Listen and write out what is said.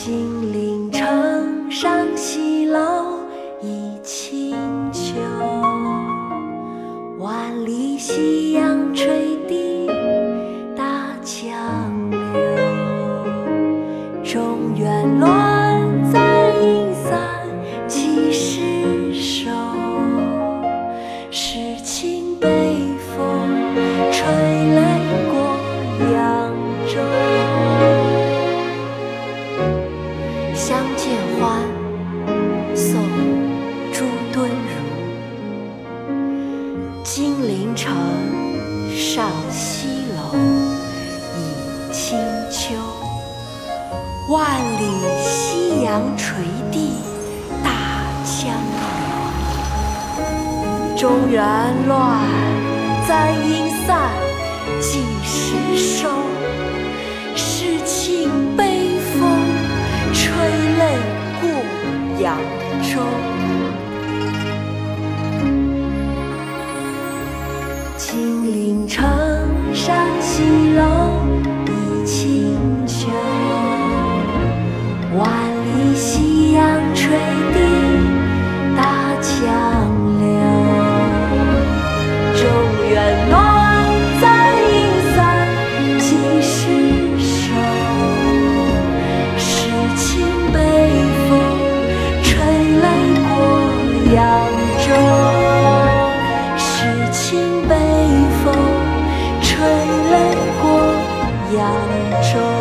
金陵城上，西楼倚清秋。万里夕阳垂地，大江流中原乱葬营。散几时收？相见欢，宋·朱敦儒。金陵城，上西楼，倚清秋。万里夕阳垂地，大江流。中原乱，簪缨散，几时过扬州。金陵城，上西有诗情北风吹来过扬州。